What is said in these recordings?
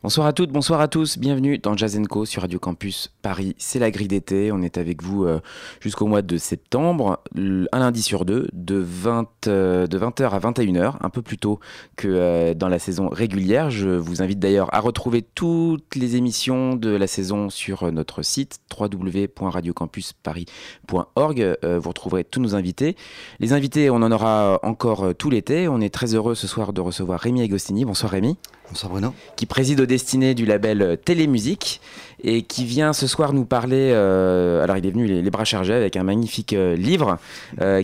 Bonsoir à toutes, bonsoir à tous, bienvenue dans Jazz Co sur Radio Campus Paris. C'est la grille d'été, on est avec vous euh, jusqu'au mois de septembre, un lundi sur deux, de, 20, euh, de 20h à 21h, un peu plus tôt que euh, dans la saison régulière. Je vous invite d'ailleurs à retrouver toutes les émissions de la saison sur notre site www.radiocampusparis.org. vous retrouverez tous nos invités. Les invités, on en aura encore tout l'été. On est très heureux ce soir de recevoir Rémi Agostini. Bonsoir Rémi. Bonsoir Bruno. Qui préside aux destinées du label Télémusique et qui vient ce soir nous parler. Euh, alors, il est venu les, bras chargés avec un magnifique euh, livre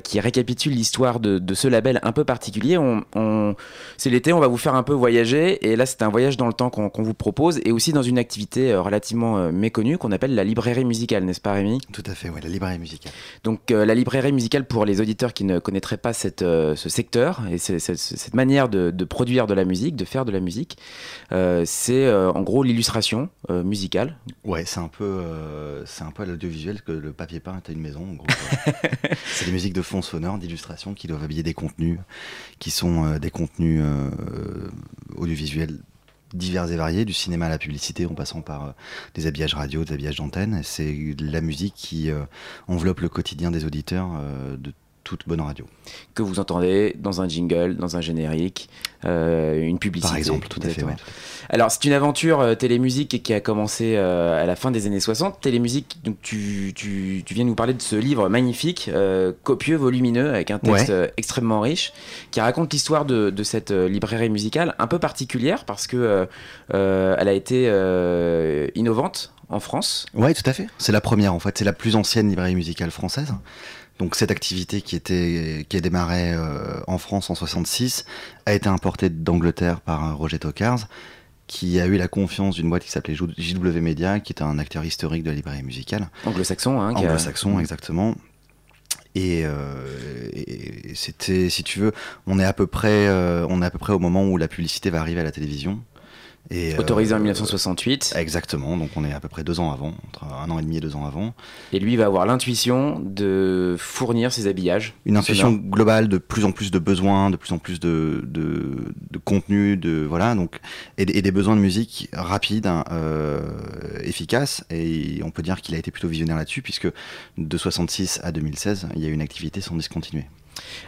qui récapitule l'histoire de, ce label un peu particulier. On, c'est l'été, on va vous faire un peu voyager et là, c'est un voyage dans le temps qu'on vous propose et aussi dans une activité relativement méconnue qu'on appelle la librairie musicale, n'est-ce pas Rémi? Tout à fait, oui, la librairie musicale. Donc, la librairie musicale, pour les auditeurs qui ne connaîtraient pas cette, ce secteur et cette manière de, de produire de la musique, de faire de la musique, euh, c'est euh, en gros l'illustration euh, musicale. Ouais, c'est un peu, c'est un peu l'audiovisuel que le papier peint est à une maison. c'est des musiques de fond sonore, d'illustration qui doivent habiller des contenus, qui sont des contenus audiovisuels divers et variés, du cinéma à la publicité, en passant par des habillages radio, des habillages d'antenne. C'est la musique qui enveloppe le quotidien des auditeurs de toute bonne radio. Que vous entendez dans un jingle, dans un générique, euh, une publicité. Par exemple, tout à fait. Alors, c'est une aventure euh, télémusique qui a commencé euh, à la fin des années 60. Télémusique, donc tu, tu, tu, viens nous parler de ce livre magnifique, copieux, volumineux, avec un texte extrêmement riche, qui raconte l'histoire de, de, cette librairie musicale un peu particulière parce que elle a été innovante en France. Oui, tout à fait. C'est la première en fait. C'est la plus ancienne librairie musicale française. Donc cette activité qui était qui a démarré euh, en France en 66 a été importée d'Angleterre par euh, Roger Tocars qui a eu la confiance d'une boîte qui s'appelait JW Media, qui est un acteur historique de la librairie musicale. Anglo-saxon, hein. Anglo-saxon, exactement. Et, euh, et c'était, si tu veux, on est à peu près, on est à peu près au moment où la publicité va arriver à la télévision. Autorisé en 1968. Euh, exactement, donc on est à peu près deux ans avant, entre un an et demi et deux ans avant. Et lui va avoir l'intuition de fournir ses habillages. Une intuition globale de plus en plus de besoins, de plus en plus de, de, de contenu, de voilà, donc et, des besoins de musique rapides, euh, efficaces. Et on peut dire qu'il a été plutôt visionnaire là-dessus, puisque de 66 à 2016, il y a eu une activité sans discontinuer.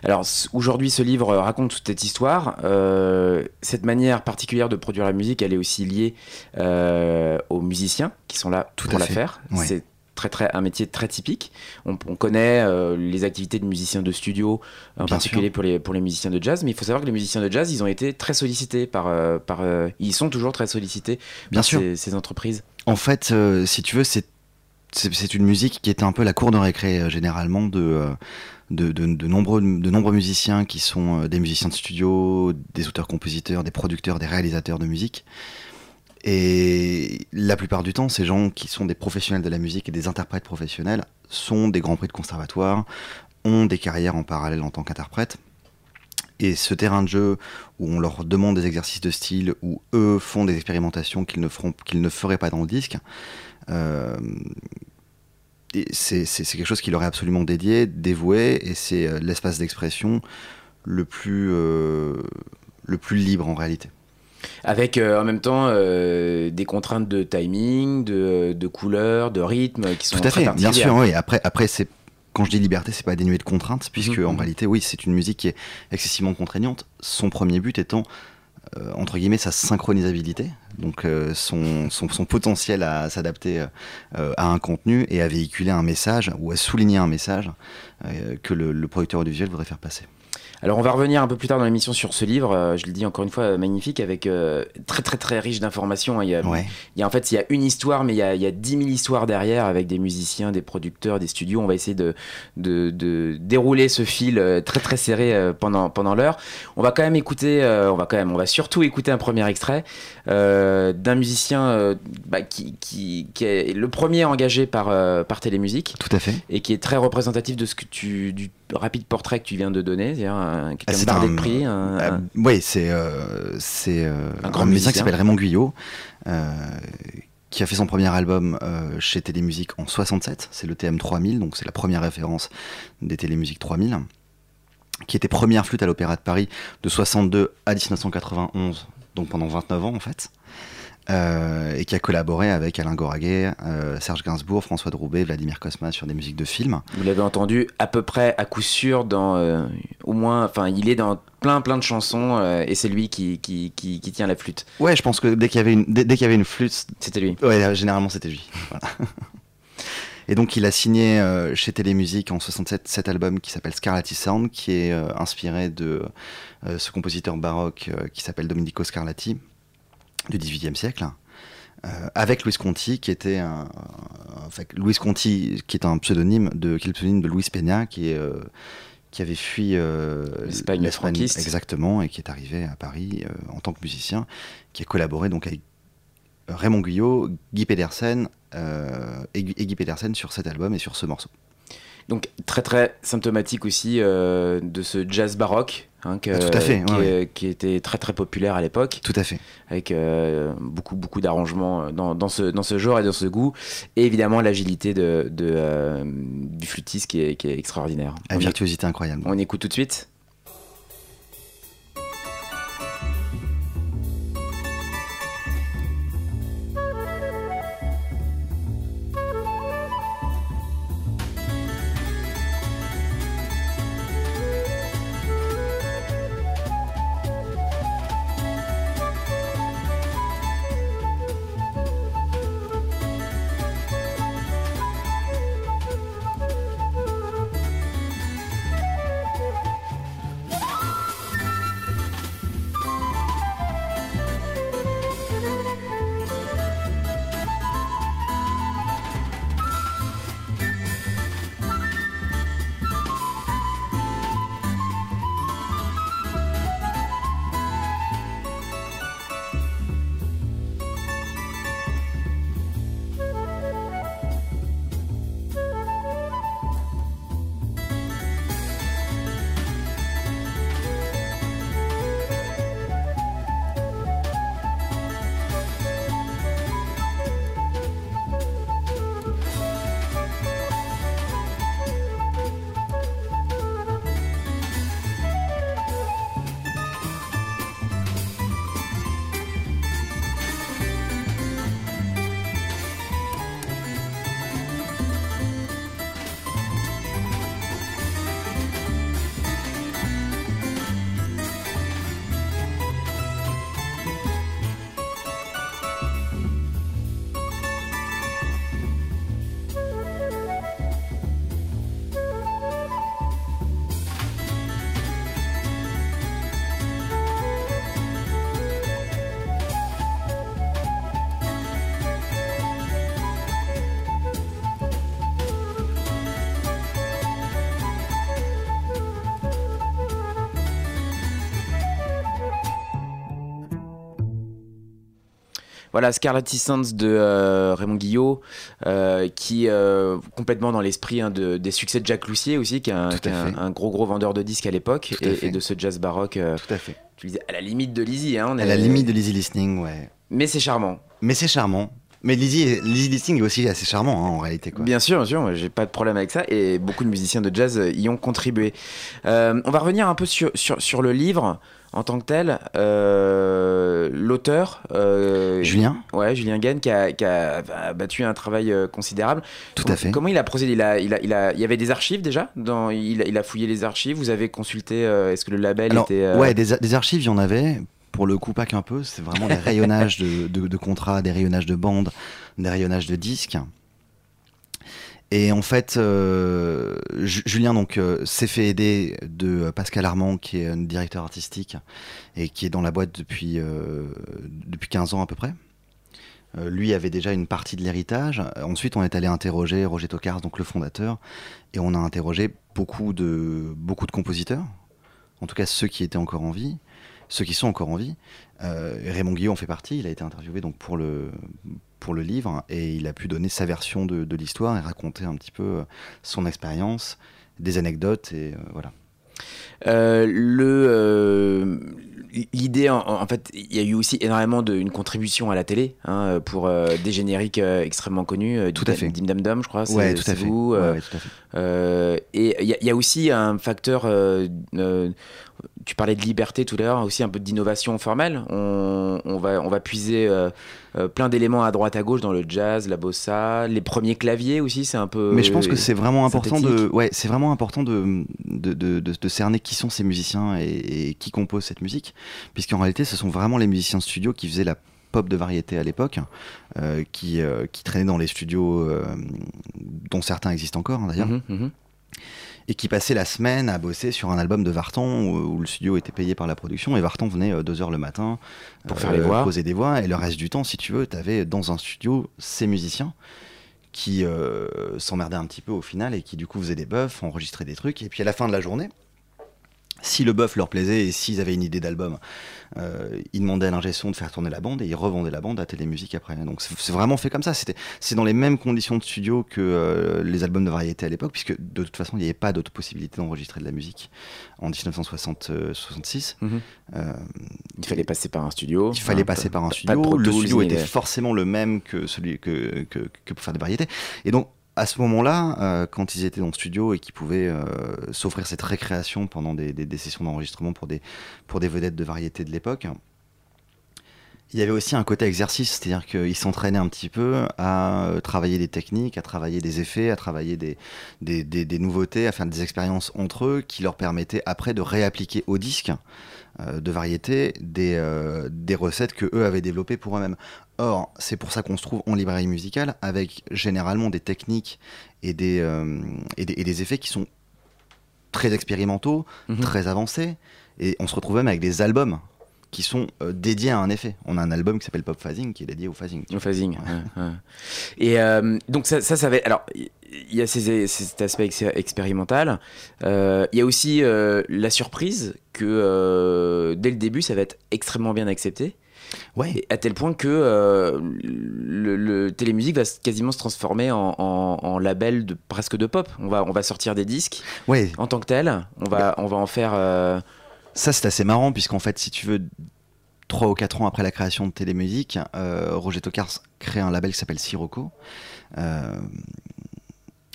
Alors aujourd'hui, ce livre raconte toute cette histoire. Euh, cette manière particulière de produire la musique, elle est aussi liée euh, aux musiciens qui sont là Tout pour la faire. C'est très, très, un métier très typique. On, connaît euh, les activités de musiciens de studio, en particulier pour les, pour les musiciens de jazz, mais il faut savoir que les musiciens de jazz, ils ont été très sollicités par... par ils sont toujours très sollicités Bien par sûr. Ces, ces, entreprises. En fait, si tu veux, c'est c'est une musique qui était un peu la cour de récré généralement de, de, nombreux, de nombreux musiciens qui sont euh, des musiciens de studio, des auteurs-compositeurs, des producteurs, des réalisateurs de musique. Et la plupart du temps, ces gens qui sont des professionnels de la musique et des interprètes professionnels sont des grands prix de conservatoire, ont des carrières en parallèle en tant qu'interprètes. Et ce terrain de jeu où on leur demande des exercices de style, où eux font des expérimentations qu'ils ne, feront, qu'ils ne feraient pas dans le disque, euh, c'est quelque chose qui leur est absolument dédié, dévoué, et c'est euh, l'espace d'expression le plus euh, le plus libre en réalité. Avec euh, en même temps des contraintes de timing, de, de, couleur, de rythme qui sont Tout à fait, bien sûr. Oui. Après, après c'est quand je dis liberté, c'est pas dénué de contraintes, puisque mhm. en réalité, oui, c'est une musique qui est excessivement contraignante. Son premier but étant entre guillemets sa synchronisabilité, donc euh, son, son, potentiel à s'adapter euh, à un contenu et à véhiculer un message ou à souligner un message que le, producteur audiovisuel voudrait faire passer. Alors on va revenir un peu plus tard dans l'émission sur ce livre, euh, je le dis encore une fois, euh, magnifique, avec euh, très très très riche d'informations. Il, y a, il y a en fait il y a une histoire, mais il y a, il y a 10 000 histoires derrière avec des musiciens, des producteurs, des studios. On va essayer de, de, de dérouler ce fil très très serré pendant, pendant l'heure. On va quand même écouter, on va quand même, on va surtout écouter un premier extrait d'un musicien bah, qui, qui, qui, est le premier engagé par, par Télémusique. Tout à fait. Et qui est très représentatif de ce que tu, du rapide portrait que tu viens de donner, c'est-à-dire un, quelqu'un ah, prix. Un, euh, Oui, c'est euh, c'est euh, un, grand musicien qui s'appelle Raymond Guyot, qui a fait son premier album chez Télémusique en 67. C'est le TM 3000, donc c'est la première référence des Télémusiques 3000, qui était première flûte à l'Opéra de Paris de 62 à 1991, donc pendant 29 ans en fait. Euh, et qui a collaboré avec Alain Goraguet, euh, Serge Gainsbourg, François Droubet, Vladimir Cosma sur des musiques de films. Vous l'avez entendu à peu près à coup sûr dans euh, au moins, enfin, il est dans plein plein de chansons et c'est lui qui, qui, qui, tient la flûte. Ouais, je pense que dès qu'il y avait une, dès, qu'il y avait une flûte, c'était lui. Ouais, généralement c'était lui. Et donc il a signé chez Télémusique en 67 cet album qui s'appelle Scarlatti Sound, qui est inspiré de ce compositeur baroque qui s'appelle Domenico Scarlatti du XVIIIe siècle. Euh, avec Louis Conti, qui était un, Louis Conti, qui est un pseudonyme de, qui est le pseudonyme de Louis Peña, qui est euh, qui avait fui euh, l'Espagne exactement et qui est arrivé à Paris en tant que musicien, qui a collaboré donc avec Raymond Guyot, Guy Pedersen et, Guy Pedersen sur cet album et sur ce morceau. Donc très très symptomatique aussi de ce jazz baroque Hein, Tout à fait, qui, était très très populaire à l'époque. Tout à fait. Avec euh, beaucoup beaucoup d'arrangements euh, dans, dans, ce, dans ce genre et dans ce goût. Et évidemment l'agilité de, de euh, du flûtiste qui est, qui est extraordinaire. La virtuosité incroyable. On écoute tout de suite Voilà, Scarlatti Sands de euh, Raymond Guillot, euh, qui est euh, complètement dans l'esprit hein, de, des succès de Jacques Loussier aussi, qui est un, gros gros vendeur de disques à l'époque, et, de ce jazz baroque. Tout à fait. Tu disais à la limite de l'easy. Hein, à la limite de l'easy listening, ouais. Mais c'est charmant. Mais c'est charmont. Mais l'easy, listening est aussi assez charmant hein, en réalité. Quoi. Bien sûr, bien sûr, j'ai pas de problème avec ça et beaucoup de musiciens de jazz y ont contribué. on va revenir un peu sur, sur, sur le livre en tant que tel, euh, l'auteur euh, Julien, ouais, Julien Gain, qui a, battu un travail euh, considérable. Tout à fait. Comment il a procédé? Il, a, il, a, il, a, il y avait des archives déjà? Dans, il, a fouillé les archives. Vous avez consulté Est-ce que le label était Ouais, des, archives, il y en avait. Pour le coup, pas qu'un peu. C'est vraiment des rayonnages de, de, contrats, des rayonnages de bandes, des rayonnages de disques. Et en fait, Julien donc s'est fait aider de Pascal Armand, qui est un directeur artistique et qui est dans la boîte depuis, depuis 15 ans à peu près. Euh, lui avait déjà une partie de l'héritage. Ensuite, on est allé interroger Roger Tocars, donc le fondateur, et on a interrogé beaucoup de, compositeurs, en tout cas ceux qui étaient encore en vie, ceux qui sont encore en vie. Euh, Raymond Guillaume en fait partie, il a été interviewé donc pour le, pour le livre, et il a pu donner sa version de, de l'histoire et raconter un petit peu euh, son expérience, des anecdotes, et voilà. le l'idée, en, fait, il y a eu aussi énormément de une contribution à la télé hein, pour euh, des génériques euh, extrêmement connus. Euh, tout à fait. Dim Dam Dum, je crois. Ouais, tout à fait. Vous, ouais, tout à fait. et il y, y, a aussi un facteur tu parlais de liberté tout à l'heure, aussi un peu d'innovation formelle. On, va, on va puiser euh, euh, plein d'éléments à droite à gauche dans le jazz, la bossa, les premiers claviers aussi, c'est un peu. Mais je pense que c'est vraiment important de, ouais, c'est vraiment important de de, de, de, cerner qui sont ces musiciens et, qui composent cette musique, puisqu'en réalité, ce sont vraiment les musiciens de studio qui faisaient la pop de variété à l'époque, euh, qui, qui traînaient dans les studios dont certains existent encore hein, d'ailleurs. Mhm, mhm et qui passait la semaine à bosser sur un album de Vartan où, le studio était payé par la production et Vartan venait euh, deux heures le matin pour faire les euh, voix. poser des voix et le reste du temps, si tu veux, tu avais dans un studio ces musiciens qui euh, s'emmerdaient un petit peu au final et qui du coup faisaient des buffs, enregistraient des trucs et puis à la fin de la journée, si le buff leur plaisait et s'ils avaient une idée d'album, euh, ils demandaient à l'ingé son de faire tourner la bande et ils revendaient la bande à Télémusique après. Donc c'est vraiment fait comme ça. C'est dans les mêmes conditions de studio que euh, les albums de variété à l'époque, puisque de toute façon il n'y avait pas d'autre possibilité d'enregistrer de la musique en 1966. Mhm. Euh, il fallait passer par un studio. Il fallait passer par un studio. le studio était forcément le même que celui que, que, que pour faire des variétés. Et donc à ce moment-là, euh, quand ils étaient dans le studio et qu'ils pouvaient euh, s'offrir cette récréation pendant des, sessions d'enregistrement pour des, vedettes de variété de l'époque, il y avait aussi un côté exercice, c'est-à-dire qu'ils s'entraînaient un petit peu à euh, travailler des techniques, à travailler des effets, à travailler des, des, nouveautés, à faire des expériences entre eux qui leur permettaient après de réappliquer au disque de variété des, euh, des recettes que eux avaient développées pour eux-mêmes. Or, c'est pour ça qu'on se trouve en librairie musicale avec généralement des techniques et des, euh, et des, effets qui sont très expérimentaux, mhm. très avancés, et on se retrouve même avec des albums qui sont dédiés à un effet. On a un album qui s'appelle Pop Phasing qui est dédié au phasing. Au phasing. Et donc ça, ça, ça va. Alors, il y a cet aspect expérimental. Euh, il y a aussi euh, la surprise que euh, dès le début, ça va être extrêmement bien accepté. Ouais. à tel point que le, télémusique va quasiment se transformer en, label de presque de pop. On va, on va sortir des disques ouais. en tant que tel. On va, on va en faire. Ça, c'est assez marrant, puisqu'en fait, si tu veux, 3 ou 4 ans après la création de télémusique, Roger Tocars crée un label qui s'appelle Sirocco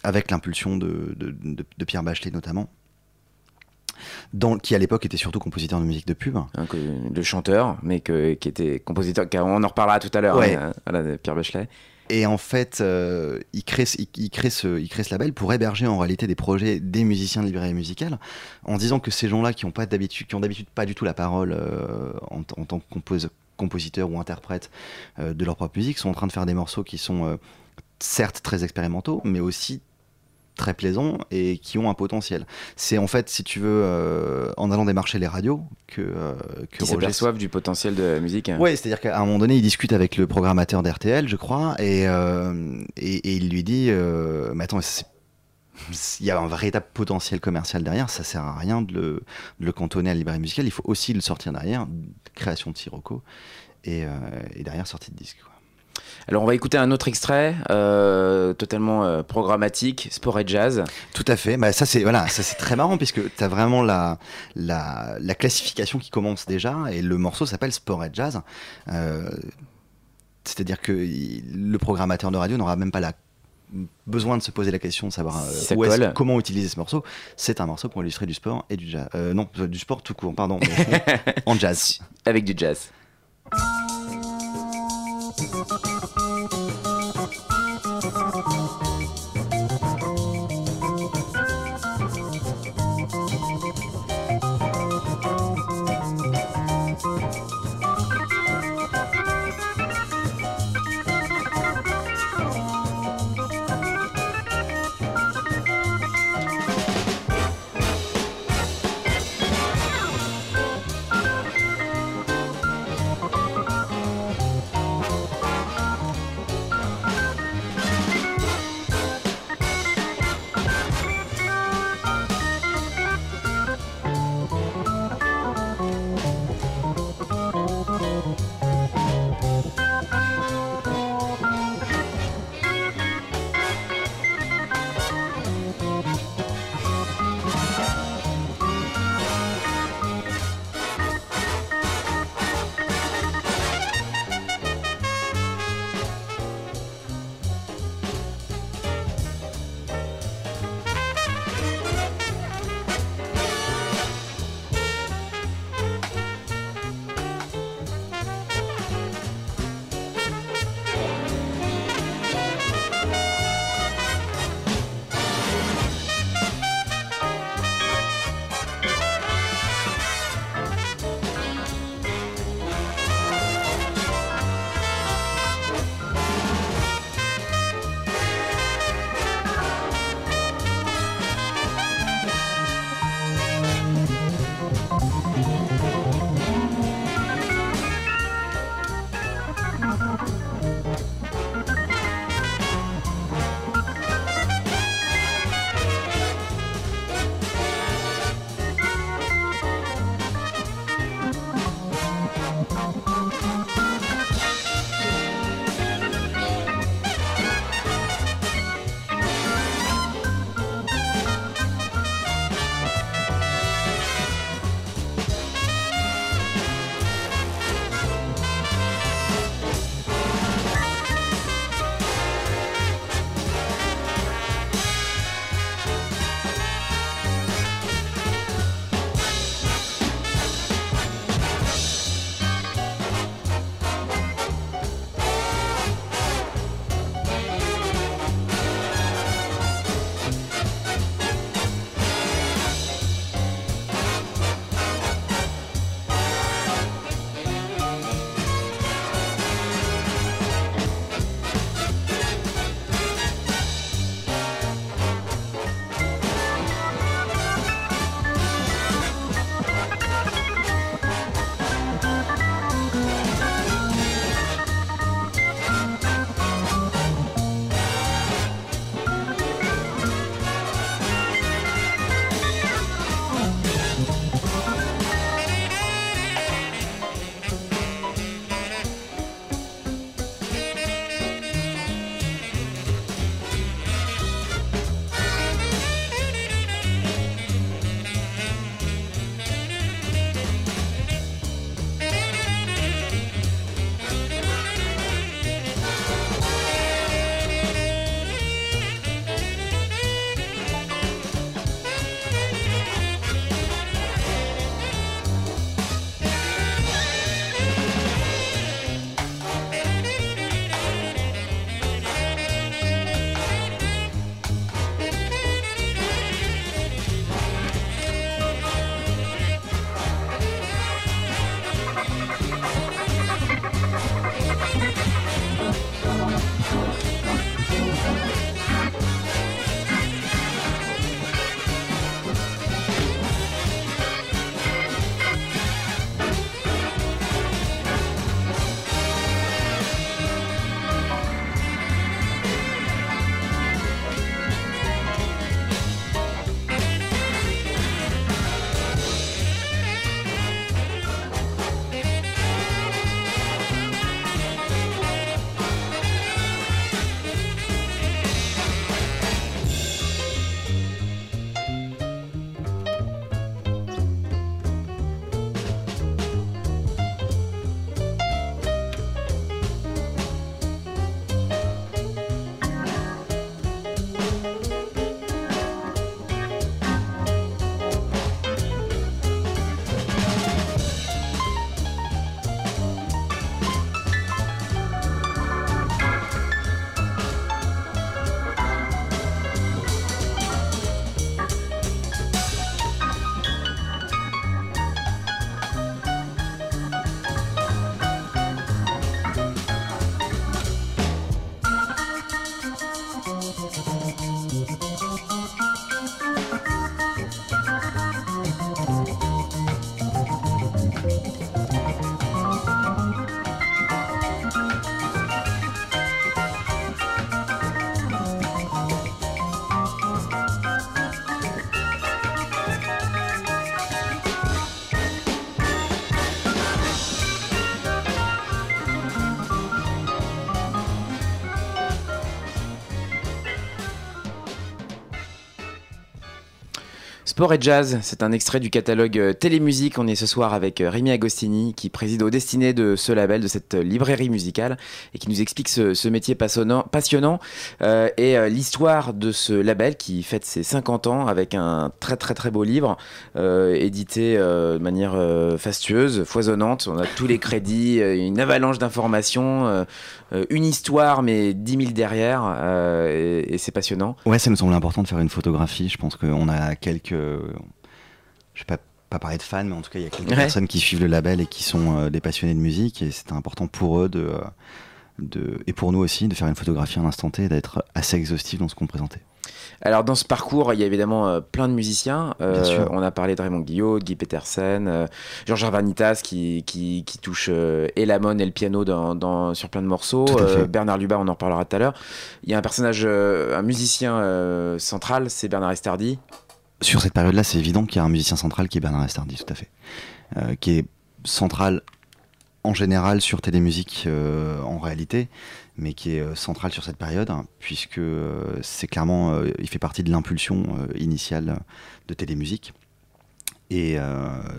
avec l'impulsion de, de, Pierre Bachelet notamment. Dans, qui à l'époque était surtout compositeur de musique de pub. Le chanteur, mais que, qui était compositeur, on en reparlera tout à l'heure, ouais. Hein, Pierre Bachelet. Et en fait, euh, il, crée, ce, label pour héberger en réalité des projets des musiciens de librairie musicale, en disant que ces gens-là qui ont pas d'habitude, pas du tout la parole euh, en, tant que compose, compositeur ou interprète euh, de leur propre musique, sont en train de faire des morceaux qui sont certes très expérimentaux, mais aussi très plaisants et qui ont un potentiel. C'est en fait, si tu veux, euh, en allant démarcher les radios que, euh, que du potentiel de la musique. Oui, c'est-à-dire qu'à un moment donné, il discute avec le programmateur d'RTL, je crois, et, euh, et, il lui dit Mais attends, il y a un véritable potentiel commercial derrière, ça sert à rien de le, de le cantonner à la librairie musicale, il faut aussi le sortir derrière, création de Sirocco, et, et derrière sortie de disque. Alors on va écouter un autre extrait euh, totalement euh, programmatique, sport et jazz. Tout à fait. Bah, ça c'est voilà, ça c'est très marrant puisque tu as vraiment la, la, la, classification qui commence déjà et le morceau s'appelle sport et jazz. Euh, c'est-à-dire que le programmateur de radio n'aura même pas la besoin de se poser la question de savoir comment utiliser ce morceau. C'est un morceau pour illustrer du sport et du jazz. non, du sport tout court, pardon, en jazz. Avec du jazz. Sport et jazz, c'est un extrait du catalogue euh, Télémusique. On est ce soir avec euh, Rémi Agostini qui préside aux destinées de ce label, de cette euh, librairie musicale et qui nous explique ce, métier passionnant, passionnant et l'histoire de ce label qui fête ses 50 ans avec un très très très beau livre édité de manière fastueuse, foisonnante. On a tous les crédits, une avalanche d'informations, une histoire mais 10 000 derrière et, et c'est passionnant. Ouais, ça nous semble important de faire une photographie. Je pense qu'on a quelques je vais pas, pas parler de fans, mais en tout cas, il y a quelques personnes qui suivent le label et qui sont euh, des passionnés de musique. Et c'était important pour eux de, euh, de, et pour nous aussi de faire une photographie à l'instant T et d'être assez exhaustif dans ce qu'on présentait. Alors dans ce parcours, il y a évidemment euh, plein de musiciens. on a parlé de Raymond Guillot, Guy Petersen, Georges Arvanitas qui, qui, qui touche et la et le piano dans, dans, sur plein de morceaux. Bernard Lubat, on en reparlera tout à l'heure. Il y a un personnage, un musicien central, c'est Bernard Estardi, sur cette période-là, c'est évident qu'il y a un musicien central qui est Bernard Estardi, tout à fait. Euh, qui est central en général sur Télémusique euh, en réalité, mais qui est euh, central sur cette période, hein, puisque c'est clairement, il fait partie de l'impulsion initiale de Télémusique. Et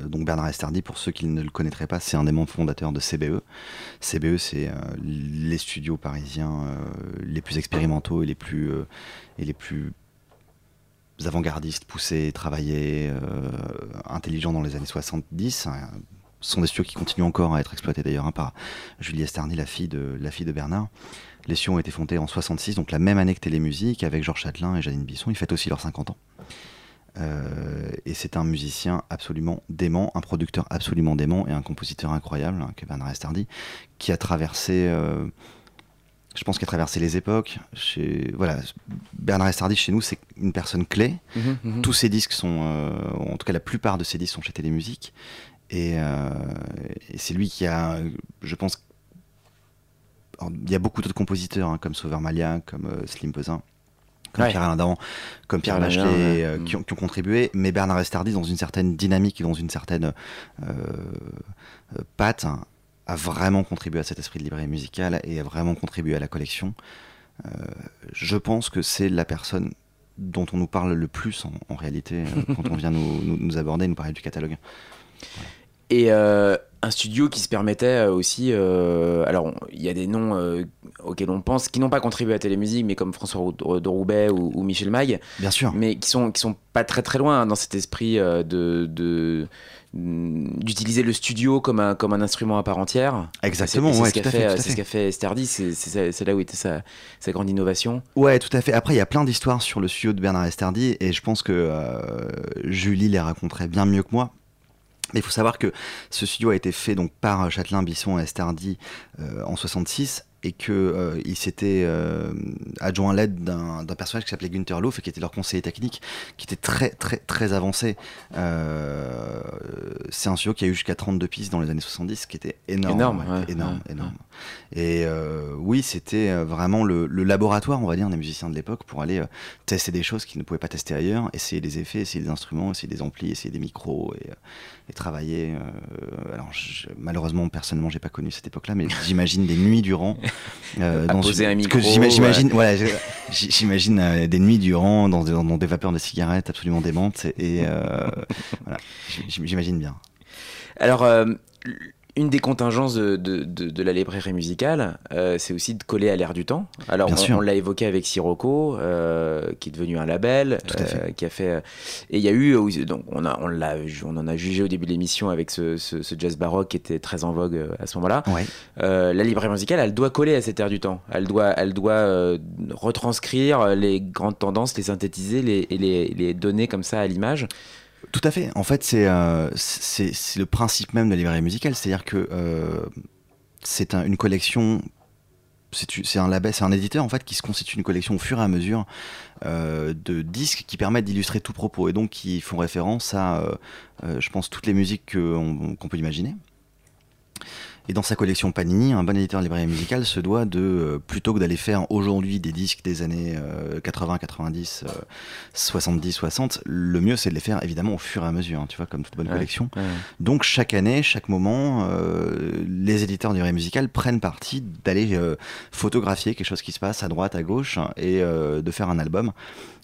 donc Bernard Estardi, pour ceux qui ne le connaîtraient pas, c'est un des membres fondateurs de CBE. CBE, c'est les studios parisiens les plus expérimentaux et les plus, et les plus avant-gardistes, poussés, travaillés, euh, intelligents dans les années 70. Hein, sont des studios qui continuent encore à être exploités d'ailleurs hein, par Julie Esterny, la fille de, la fille de Bernard. Les studios ont été fondés en 66, donc la même année que Télémusique, avec Georges Châtelain et Janine Bisson. Ils fêtent aussi leurs 50 ans. Euh, et c'est un musicien absolument dément, un producteur absolument dément et un compositeur incroyable, hein, que Bernard Estardi, qui a traversé euh, je pense qu'il a traversé les époques. Chez, voilà, Bernard Estardi, chez nous, c'est une personne clé. Mhm, mhm. Tous ses disques sont, euh, en tout cas la plupart de ses disques sont chez Télémusique. Et, euh, et c'est lui qui a, je pense, il y a beaucoup d'autres compositeurs, hein, comme Sauveur Malia, comme euh, Slim Pesin, comme Pierre Alain comme Pierre, Bachelet, qui, ont, qui, ont, contribué. Mais Bernard Estardi, dans une certaine dynamique et dans une certaine patte, hein, a vraiment contribué à cet esprit de librairie musicale et a vraiment contribué à la collection. Euh, je pense que c'est la personne dont on nous parle le plus en, réalité euh, quand on vient nous, nous, aborder, nous parler du catalogue. Et euh, un studio qui se permettait aussi. alors, il y a des noms auxquels on pense qui n'ont pas contribué à Télémusique, mais comme François de Roubaix ou, Michel Magne. Bien sûr. Mais qui sont, qui sont pas très très loin dans cet esprit de, de d'utiliser le studio comme un, comme un instrument à part entière. Exactement, c'est ce qu'a fait, ce fait Esterdi, c'est là où était sa, sa, grande innovation. Ouais, tout à fait. Après, il y a plein d'histoires sur le studio de Bernard Esterdi et je pense que euh, Julie les raconterait bien mieux que moi. Mais il faut savoir que ce studio a été fait donc par Châtelain, Bisson et Esterdi euh, en 66 et qu'il euh, s'était euh, adjoint l'aide d'un personnage qui s'appelait Günther Louf et qui était leur conseiller technique, qui était très très très avancé. Euh, c'est un studio qui a eu jusqu'à 32 pistes dans les années 70, qui était énorme. Énorme, énorme, énorme. Et oui, c'était vraiment le, laboratoire, on va dire, des musiciens de l'époque pour aller tester des choses qu'ils ne pouvaient pas tester ailleurs, essayer des effets, essayer des instruments, essayer des amplis, essayer des micros et, et travailler. alors, malheureusement, personnellement, j'ai pas connu cette époque-là, mais j'imagine des nuits durant. Euh, dans poser un micro. J'imagine, voilà, j'imagine euh, des nuits durant dans, dans, des vapeurs de cigarettes absolument démentes et euh, voilà, j'imagine bien. Alors, euh, une des contingences de, de, de, la librairie musicale, euh, c'est aussi de coller à l'air du temps. Alors, on, l'a évoqué avec Sirocco, euh, qui est devenu un label, euh, qui a fait. et il y a eu, donc on a, on l'a, on en a jugé au début de l'émission avec ce, ce, ce, jazz baroque qui était très en vogue à ce moment-là. la librairie musicale, elle doit coller à cet air du temps. Elle doit, elle doit retranscrire les grandes tendances, les synthétiser, les, et les, les donner comme ça à l'image. Tout à fait. En fait, euh, c'est le principe même de la librairie musicale, c'est-à-dire que euh, c'est une collection. C'est un label, c'est un éditeur en fait qui se constitue une collection au fur et à mesure euh, de disques qui permettent d'illustrer tout propos et donc qui font référence à, je pense, toutes les musiques qu'on peut imaginer. Et dans sa collection Panini, un bon éditeur de librairie musicale se doit de, euh, plutôt que d'aller faire aujourd'hui des disques des années 80, 90, 70, 60, le mieux c'est de les faire évidemment au fur et à mesure, hein, tu vois, comme toute bonne collection. Donc chaque année, chaque moment, euh, les éditeurs de librairie musicale prennent parti d'aller euh, photographier quelque chose qui se passe à droite, à gauche, et de faire un album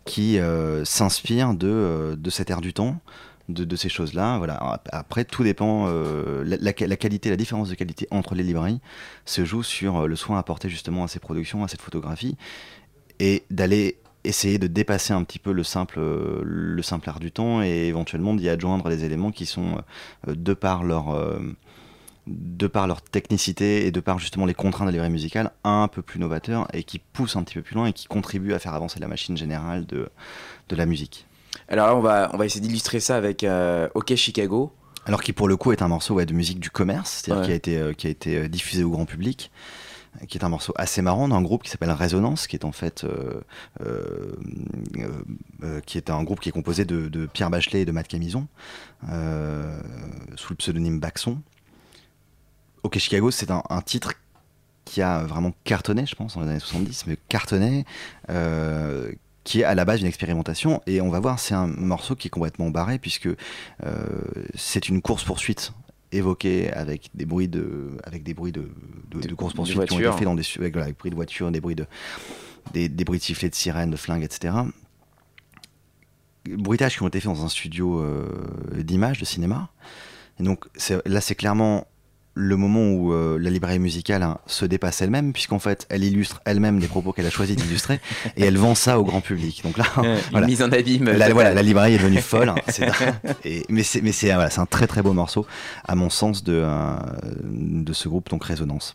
qui s'inspire de, de cet air du temps, de, ces choses-là. Voilà. Après, tout dépend. Euh, la, qualité, la différence de qualité entre les librairies se joue sur euh, le soin apporté justement à ces productions, à cette photographie, et d'aller essayer de dépasser un petit peu le simple, le simple art du temps et éventuellement d'y adjoindre des éléments qui sont, euh, de par leur de par leur technicité et de par justement les contraintes de la librairie musicale, un peu plus novateurs et qui poussent un petit peu plus loin et qui contribuent à faire avancer la machine générale de, de la musique. Alors là, on va, on va essayer d'illustrer ça avec euh, OK Chicago. Alors qui pour le coup est un morceau de musique du commerce, c'est-à-dire qui a été, euh, qui a été euh, diffusé au grand public qui est un morceau assez marrant d'un groupe qui s'appelle Résonance, qui est en fait qui est un groupe qui est composé de, Pierre Bachelet et de Matt Camison, sous le pseudonyme Baxon. OK Chicago, c'est un, un, titre qui a vraiment cartonné, je pense, dans les années 70, mais cartonné, qui est à la base d'une expérimentation. Et on va voir, c'est un morceau qui est complètement barré, puisque euh, c'est une course-poursuite évoquée avec des bruits de, avec des bruits de, de, course-poursuite qui ont été faits dans des, avec, des bruits de voiture, des bruits de, des, bruits de sifflets de sirène, de flingues, etc. Bruitages qui ont été faits dans un studio euh, d'image, de cinéma. Et donc là, c'est clairement le moment où euh, la librairie musicale hein, se dépasse elle-même, puisqu'en fait, elle illustre elle-même des propos qu'elle a choisi d'illustrer, et elle vend ça au grand public. Donc là, voilà. mise en abîme. La, voilà, la librairie est devenue folle. Hein, mais c'est, mais c'est, voilà, c'est un très très beau morceau, à mon sens, de, euh, de ce groupe, donc Résonance.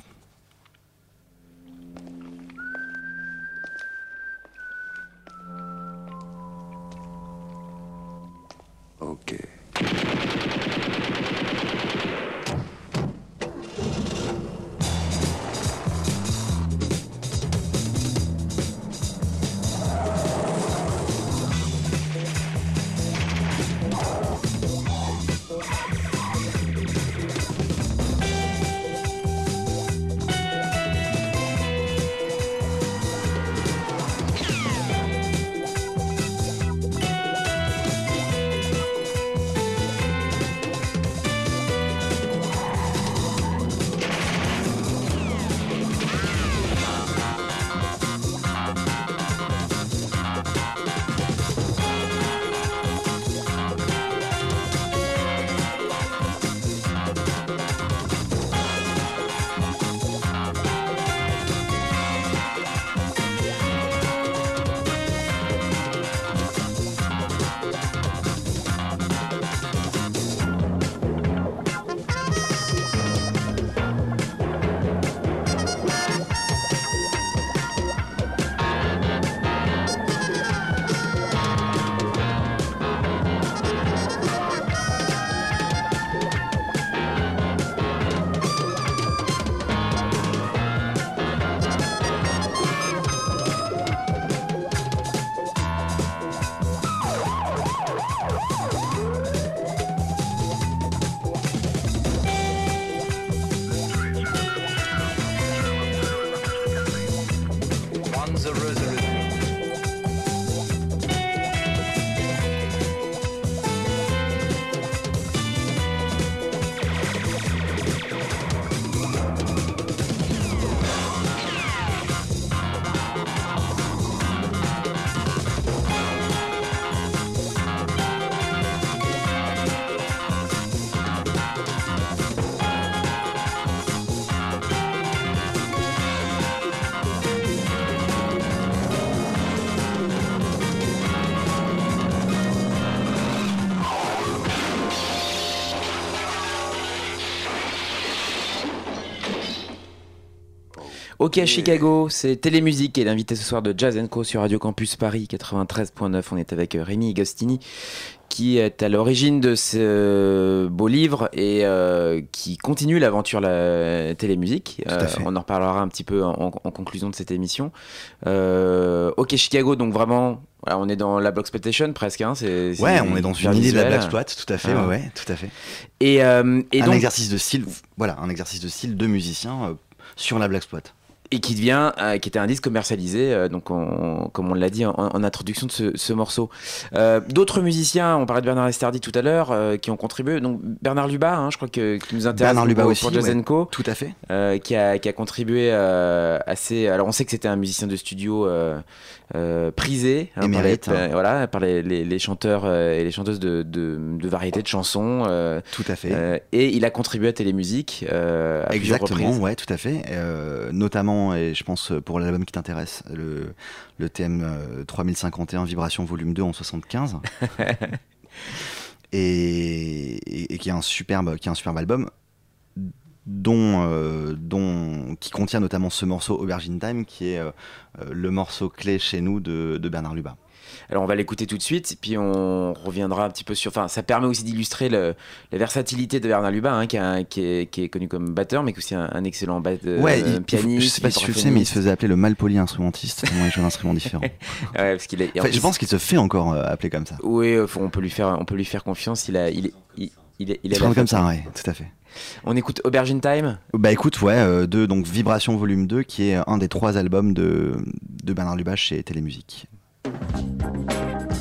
Ok à Chicago, c'est Télémusique qui est l'invité ce soir de Jazz Co sur Radio Campus Paris 93.9. On est avec euh, Rémi Agostini qui est à l'origine de ce beau livre et euh, qui continue l'aventure la télémusique. Euh, on en reparlera un petit peu en, conclusion de cette émission. ok Chicago, donc vraiment, on est dans la Black Exploitation presque. Hein, c'est, ouais, on est dans une idée de la Black Exploit, tout à fait. Ah. Ouais, tout à fait. Et, et un donc, exercice de style, voilà, un exercice de style de musicien sur la Black Exploit. Et qui devient, euh, qui était un disque commercialisé, euh, donc comme on l'a dit en, introduction de ce, morceau. Euh, d'autres musiciens, on parlait de Bernard Estardi tout à l'heure, qui ont contribué. Donc Bernard Luba, hein, je crois que qui nous intéresse Bernard Luba aussi, pour Jazenko, tout à fait, qui a, qui, a, contribué assez. Alors on sait que c'était un musicien de studio prisé, hein, par, les, hein. voilà, par les, les, chanteurs et les chanteuses de, de, de variétés de chansons. tout à fait. et il a contribué à Télémusique à Exactement, ouais, tout à fait. notamment et je pense pour l'album qui t'intéresse, le, le thème 3051 Vibration Volume 2 en 75. et, et, qui est un superbe, qui est un superbe album dont, euh, dont, qui contient notamment ce morceau Aubergine Time, qui est euh, le morceau clé chez nous de, de Bernard Lubat. Alors on va l'écouter tout de suite, puis on reviendra un petit peu sur. Enfin, ça permet aussi d'illustrer la versatilité de Bernard Lubin, hein, qui, est, connu comme batteur, mais aussi un, excellent euh, ouais, pianiste. je sais pas si tu le sais, mais il se faisait appeler le mal poli instrumentiste, tellement il joue un instrument différent. ouais, parce qu'il est. je pense qu'il se fait encore euh, appeler comme ça. Oui, euh, on peut lui faire, on peut lui faire confiance. Il a, il est, il, est, comme ça, ouais, tout à fait. On écoute Aubergine Time Bah écoute, ouais, de donc Vibration Volume 2, qui est un des trois albums de, de Bernard Lubach chez Télémusique. ハハハハ!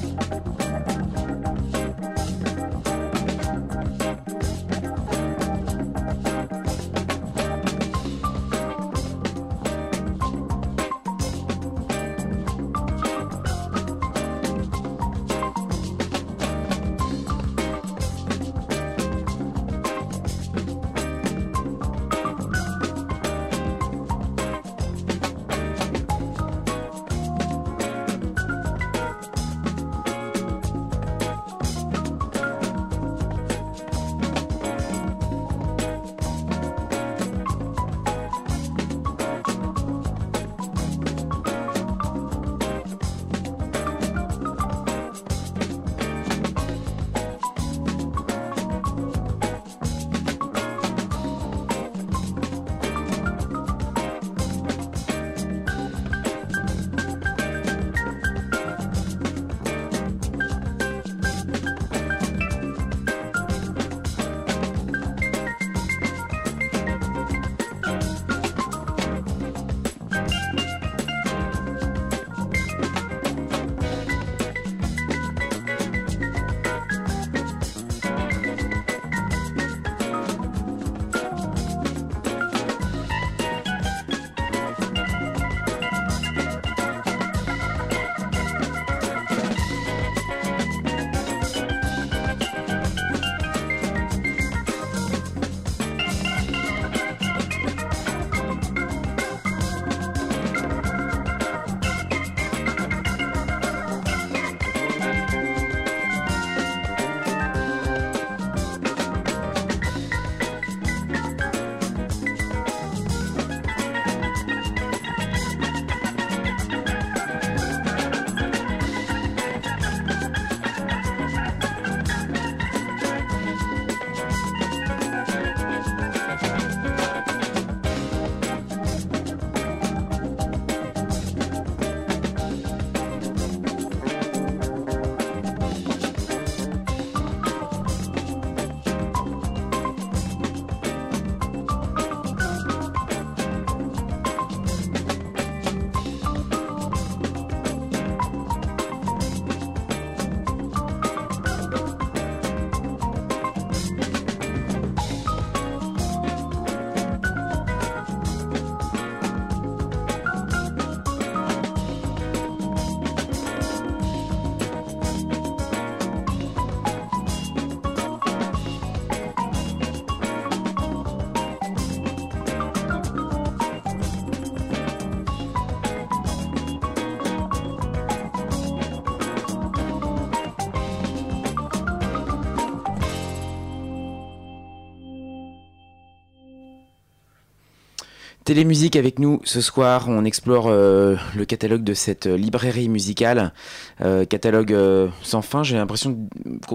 Télémusique avec nous ce soir, on explore euh, le catalogue de cette euh, librairie musicale, euh, catalogue sans fin, j'ai l'impression...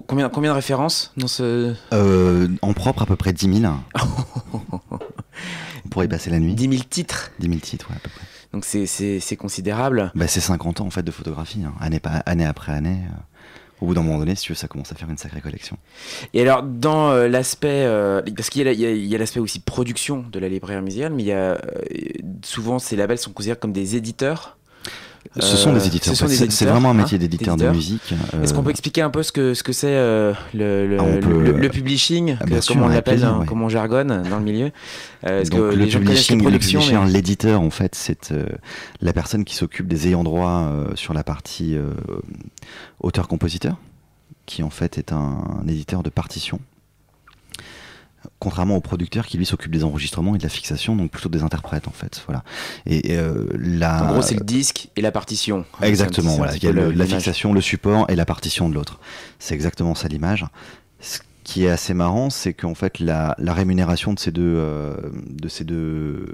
Combien, combien de références dans ce... en propre à peu près 10 000. on pourrait y passer la nuit. 10 000 titres 10 000 titres, ouais, à peu près. Donc c'est considérable. Bah, c'est 50 ans en fait de photographie, hein. année, année après année au bout d'un moment donné, si tu veux, ça commence à faire une sacrée collection. Et alors, dans euh, l'aspect, euh, parce qu'il y a, l'aspect aussi production de la librairie musicale, mais il y a euh, souvent ces labels sont considérés comme des éditeurs. Ce sont Euh, des éditeurs. ce sont des C'est- C'est éditeurs, vraiment un hein, métier d'éditeur de musique. Est-ce qu'on euh, peut expliquer un peu ce que ce que c'est euh, le, le, Ah, on peut, le- le- euh, le publishing, ah, que- sûr, comme on l'appelle, hein, ouais. comme on jargonne dans le milieu Euh, que Donc, le les gens connaissent publishing, les mais- l'éditeur, en fait, c'est euh, la personne qui s'occupe des ayants droit euh, sur la partie euh, auteur-compositeur, qui en fait est un, un éditeur de partition. Contrairement au producteur qui lui s'occupe des enregistrements et de la fixation, donc plutôt des interprètes en fait. Voilà. Et euh, la... En gros, c'est le disque et la partition. Exactement, voilà. Il y a le- la fixation, le support et la partition de l'autre. C'est exactement ça l'image. Ce qui est assez marrant, c'est qu'en fait la, la rémunération de ces deux, euh, de ces deux,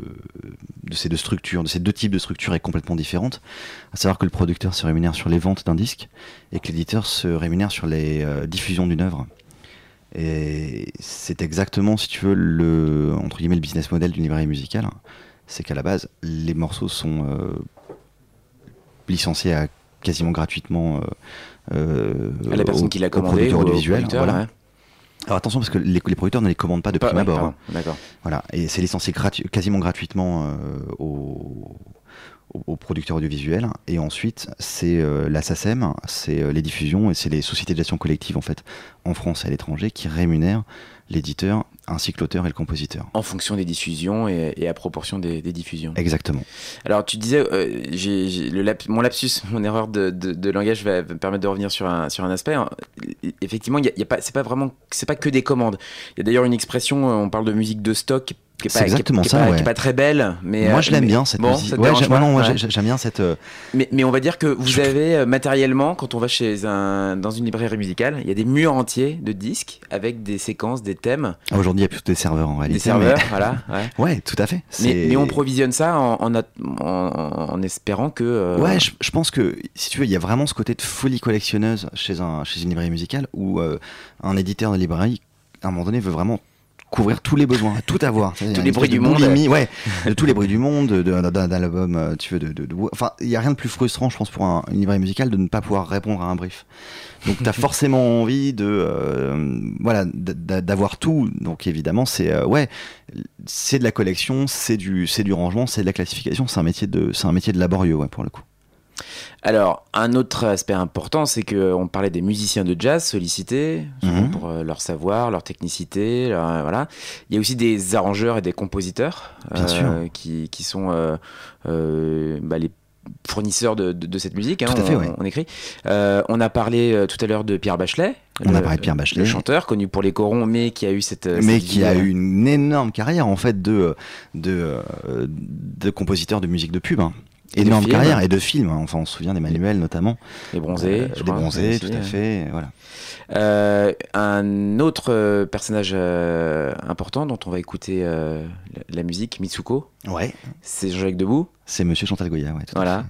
de ces deux structures, de ces deux types de structures est complètement différente. À savoir que le producteur se rémunère sur les ventes d'un disque et que l'éditeur se rémunère sur les euh, diffusions d'une œuvre. Et c'est exactement, si tu veux, le entre guillemets le business model d'une librairie musicale. C'est qu'à la base, les morceaux sont euh, licenciés à quasiment gratuitement euh, euh, À la personne au- qui l'a au commandé producteur au audiovisuel, producteur, voilà. ouais. Alors attention parce que les, les producteurs ne les commandent pas de Pas- prime ouais, abord. hein. D'accord. Voilà, et c'est licencié gratu- quasiment gratuitement euh, aux, aux- aux producteurs audiovisuels. Et ensuite, c'est euh, la SACEM, c'est euh, les diffusions et c'est les sociétés de gestion collective en fait en France et à l'étranger qui rémunèrent l'éditeur ainsi que l'auteur et le compositeur. En fonction des diffusions et, et à proportion des, des diffusions. Exactement. Alors tu disais, euh, le lap- mon lapsus, mon erreur de, de- de langage va me permettre de revenir sur un, sur un aspect. hein. Effectivement, il y a, y a pas, c'est pas vraiment, c'est pas que des commandes. Il y a d'ailleurs une expression, euh, on parle de musique de stock, qui est pas, est- exactement qui est ça, pas, ouais. qui est pas très belle, mais moi euh, je l'aime bien cette bon, musique. Ouais, pas non, moi Ouais. j'ai- j'aime bien cette. euh, Mais, mais on va dire que vous avez euh, matériellement, quand on va chez un, dans une librairie musicale, il y a des murs entiers de disques avec des séquences, des thèmes, Aujourd'hui, il y a plutôt des serveurs en réalité. des serveurs, mais- voilà. ouais. Tout à fait. Mais, on provisionne ça en, en, at- en- en espérant que. euh, Ouais, je, je pense que si tu veux, il y a vraiment ce côté de folie collectionneuse chez, un, chez une librairie musicale où euh, un éditeur de librairie, à un moment donné, veut vraiment couvrir tous les besoins, tout avoir. Tous les bruits du monde. ouais, de tous les bruits du monde, de- de- d'un album, euh, tu veux, de, de- de- enfin, il y a rien de plus frustrant, je pense, pour un, une librairie musicale de ne pas pouvoir répondre à un brief. Donc, tu as forcément envie de, euh, voilà, d'avoir tout. Donc, évidemment, c'est, euh, ouais, c'est de la collection, c'est du, c'est du rangement, c'est de la classification. C'est un métier de, c'est un métier de laborieux, ouais, pour le coup. Alors, un autre aspect important, c'est qu'on parlait des musiciens de jazz sollicités Mhm. pour euh, leur savoir, leur technicité. leur- euh, voilà. Il y a aussi des arrangeurs et des compositeurs Bien sûr. qui, qui sont euh, euh, bah, les fournisseurs de, de- de cette musique. hein, Tout à fait, on, ouais. on écrit. Euh, on a parlé euh, tout à l'heure de Pierre Bachelet. On le- a parlé de Pierre Bachelet. Le chanteur, connu pour les corons, mais qui a eu cette. euh, mais cette qui a euh, eu une énorme carrière en fait de de, euh, de compositeur de musique de pub. hein. Et de Énorme films. carrière et de films. hein. Enfin, on se souvient d'Emmanuel notamment. Les bronzés. Euh, crois, bronzés, aussi, tout à euh. fait. Voilà. Euh, un autre euh, personnage euh, important dont on va écouter euh, la, musique, Mitsuko, Ouais. c'est Jean-Jacques Debout, C'est Monsieur Chantal Goya, ouais. tout à voilà,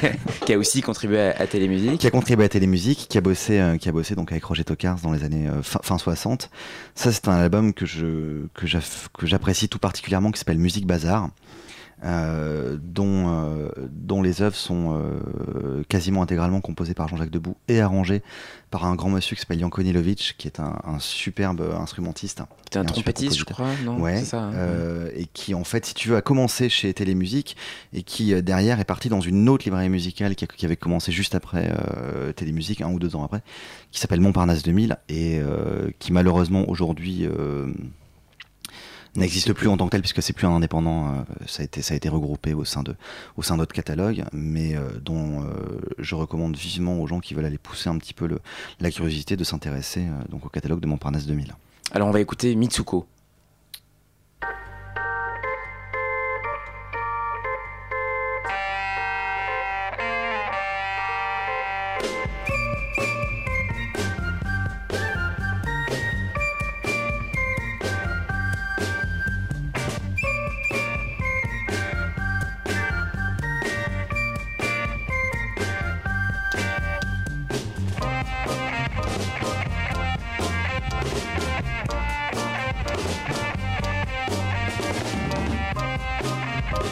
qui a aussi contribué à, à Télémusique. Qui a contribué à Télémusique, qui a bossé, euh, qui a bossé donc avec Roger Tocars dans les années euh, fin, fin 60. Ça, c'est un album que je que j'apprécie tout particulièrement, qui s'appelle Musique Bazar. Euh, dont, euh, dont les œuvres sont euh, quasiment intégralement composées par Jean-Jacques Debout et arrangées par un grand monsieur qui s'appelle Janko Nilovic, qui est un, un superbe instrumentiste. C'était un sûr, trompettiste, je crois, non? Ouais, C'est ça. hein et qui en fait, si tu veux, a commencé chez Télémusique et qui derrière est parti dans une autre librairie musicale qui, a- qui avait commencé juste après Télémusique, un ou deux ans après, qui s'appelle Montparnasse 2000 et qui malheureusement aujourd'hui n'existe plus en tant que tel puisque c'est plus un indépendant. euh, ça a été ça a été regroupé au sein de au sein d'autres catalogues, mais euh, dont euh, je recommande vivement aux gens qui veulent aller pousser un petit peu le, la curiosité de s'intéresser donc au catalogue de Montparnasse 2000. Alors on va écouter Mitsuko.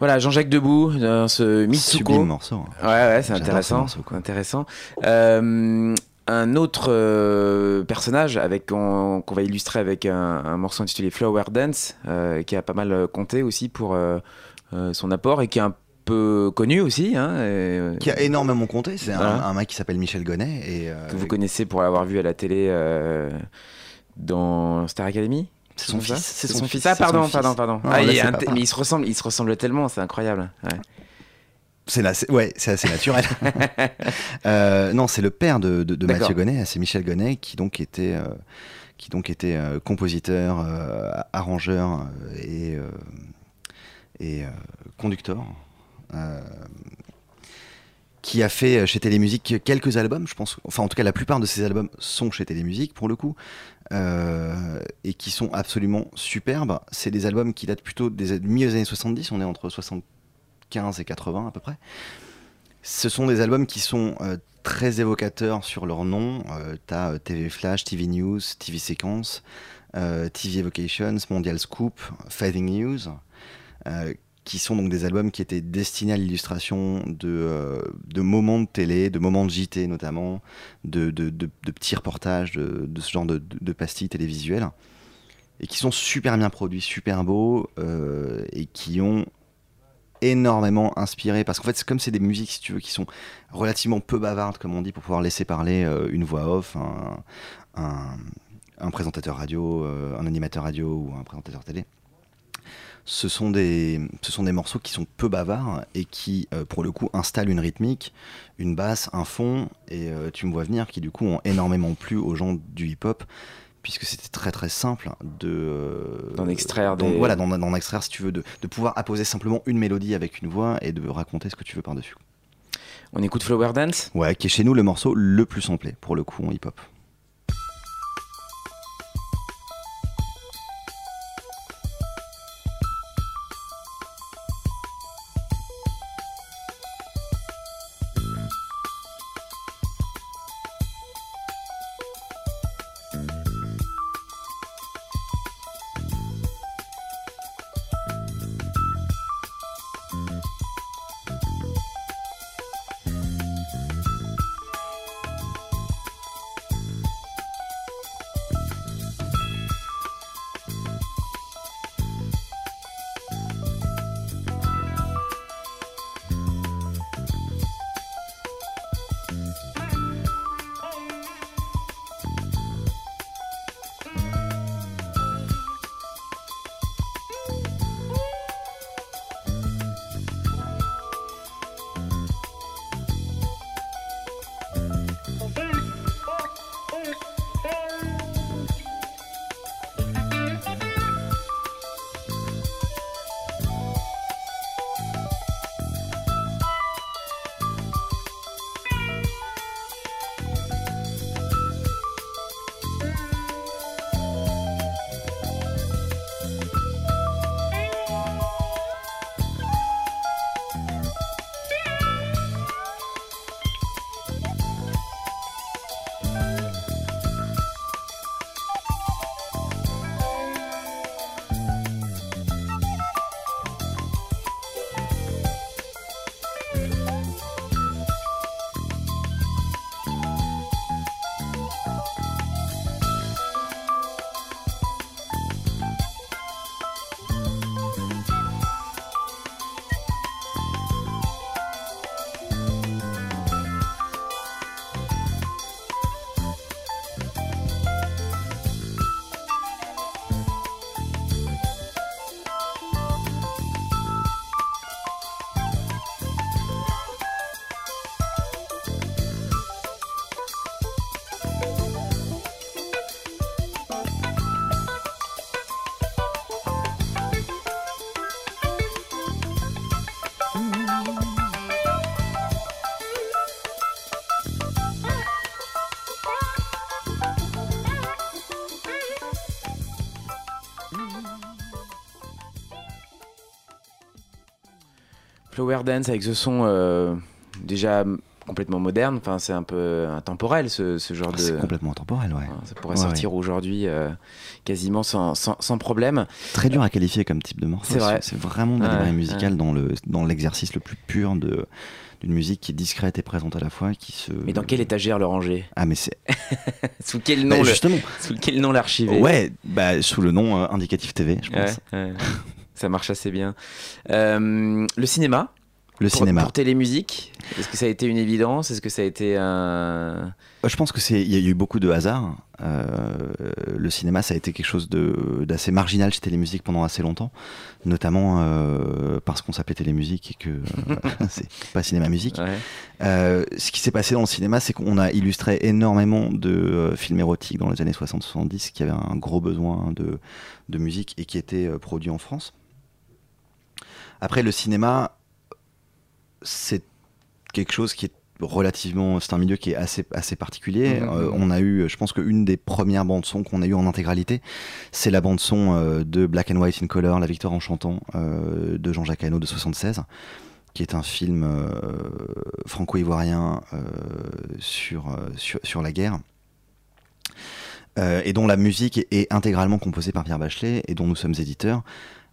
Voilà, Jean-Jacques Debout dans ce Mitsuko. Sublime morceau. Ouais, ouais, c'est ce intéressant. intéressant. Euh, un autre euh, personnage avec qu'on va illustrer avec un, un morceau intitulé Flower Dance, euh, qui a pas mal compté aussi pour son apport et qui est un peu connu aussi. Hein, et, Qui a énormément compté. C'est un, Voilà. un mec qui s'appelle Michel Gonnet. Et, que vous connaissez pour l'avoir vu à la télé dans Star Academy. C'est son fils. C'est son, fils. Ah, son pardon, pardon, pardon. Non, Ah, là, il mais il se ressemble, il se ressemble tellement, c'est incroyable. Ouais. C'est c'est- ouais, c'est assez naturel. Euh, non, c'est le père de, de, de. Mathieu Gonnet, c'est Michel Gonnet qui donc était, euh, qui donc était euh, compositeur, euh, arrangeur et, euh, et euh, conducteur. euh, qui a fait chez Télémusique quelques albums, je pense. Enfin, en tout cas, la plupart de ses albums sont chez Télémusique pour le coup, euh, et qui sont absolument superbes. C'est des albums qui datent plutôt des milieu des années 70. On est entre 75 et 80 à peu près. Ce sont des albums qui sont euh, très évocateurs sur leur nom. Euh, T'as euh, TV Flash, TV News, TV Séquence, euh, TV Evocations, Mondial Scoop, Fading News, euh, qui sont donc des albums qui étaient destinés à l'illustration de, euh, moments de télé, de moments de JT notamment, de, petits reportages, de, ce genre de, pastilles télévisuelles, et qui sont super bien produits, super beaux, euh, et qui ont énormément inspiré parce qu'en fait comme c'est des musiques si tu veux qui sont relativement peu bavardes comme on dit pour pouvoir laisser parler euh, une voix off un, présentateur radio un animateur radio ou un présentateur télé ce sont des ce sont des morceaux qui sont peu bavards et qui euh, pour le coup installent une rythmique une basse un fond. Et euh, tu me vois venir qui du coup ont énormément plu aux gens du hip hop puisque c'était très très simple de euh, D'en extraire des- voilà d'en d'en extraire si tu veux de, de pouvoir apposer simplement une mélodie avec une voix et de raconter ce que tu veux par dessus On écoute Flower Dance? ouais qui est chez nous le morceau le plus samplé pour le coup en hip hop Flower Dance avec ce son euh, déjà complètement moderne. Enfin, c'est un peu intemporel ce, ce genre Ah, de. C'est complètement intemporel, ouais. Ça pourrait Ouais, sortir aujourd'hui euh, quasiment sans, sans, sans problème. Très dur à qualifier comme type de morceau. C'est vrai. C'est vraiment de la Ouais, musicale dans le dans l'exercice le plus pur de d'une musique qui est discrète et présente à la fois, qui se. Mais dans quelle étagère le ranger Ah mais c'est. Sous quel Bah, nom le- justement. Sous quel nom l'archiver? Ouais, bah sous le nom euh, indicatif TV, je pense. Ça marche assez bien. Euh, le cinéma Le pour, cinéma. Pour télémusique, est-ce que ça a été une évidence? Est-ce que ça a été un. Euh, Je pense que c'est il y a eu beaucoup de hasard. Euh, le cinéma, ça a été quelque chose de d'assez marginal chez Télémusique pendant assez longtemps, notamment euh, parce qu'on s'appelait Télémusique et que euh, c'est pas cinéma musique. Ouais. Ce qui s'est passé dans le cinéma, c'est qu'on a illustré énormément de films érotiques dans les années 60-70 qui avaient un gros besoin de, de musique et qui étaient produits en France. Après, le cinéma, c'est quelque chose qui est relativement. C'est un milieu qui est assez, assez particulier. Mhm. Euh, on a eu, je pense qu'une des premières bandes-son qu'on a eu en intégralité, c'est la bande-son euh, de Black and White in Color, La Victoire en chantant, euh, de Jean-Jacques Hano de 76 qui est un film franco-ivoirien sur, sur, sur la guerre. Et dont la musique est, est intégralement composée par Pierre Bachelet et dont nous sommes éditeurs.